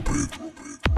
Drop.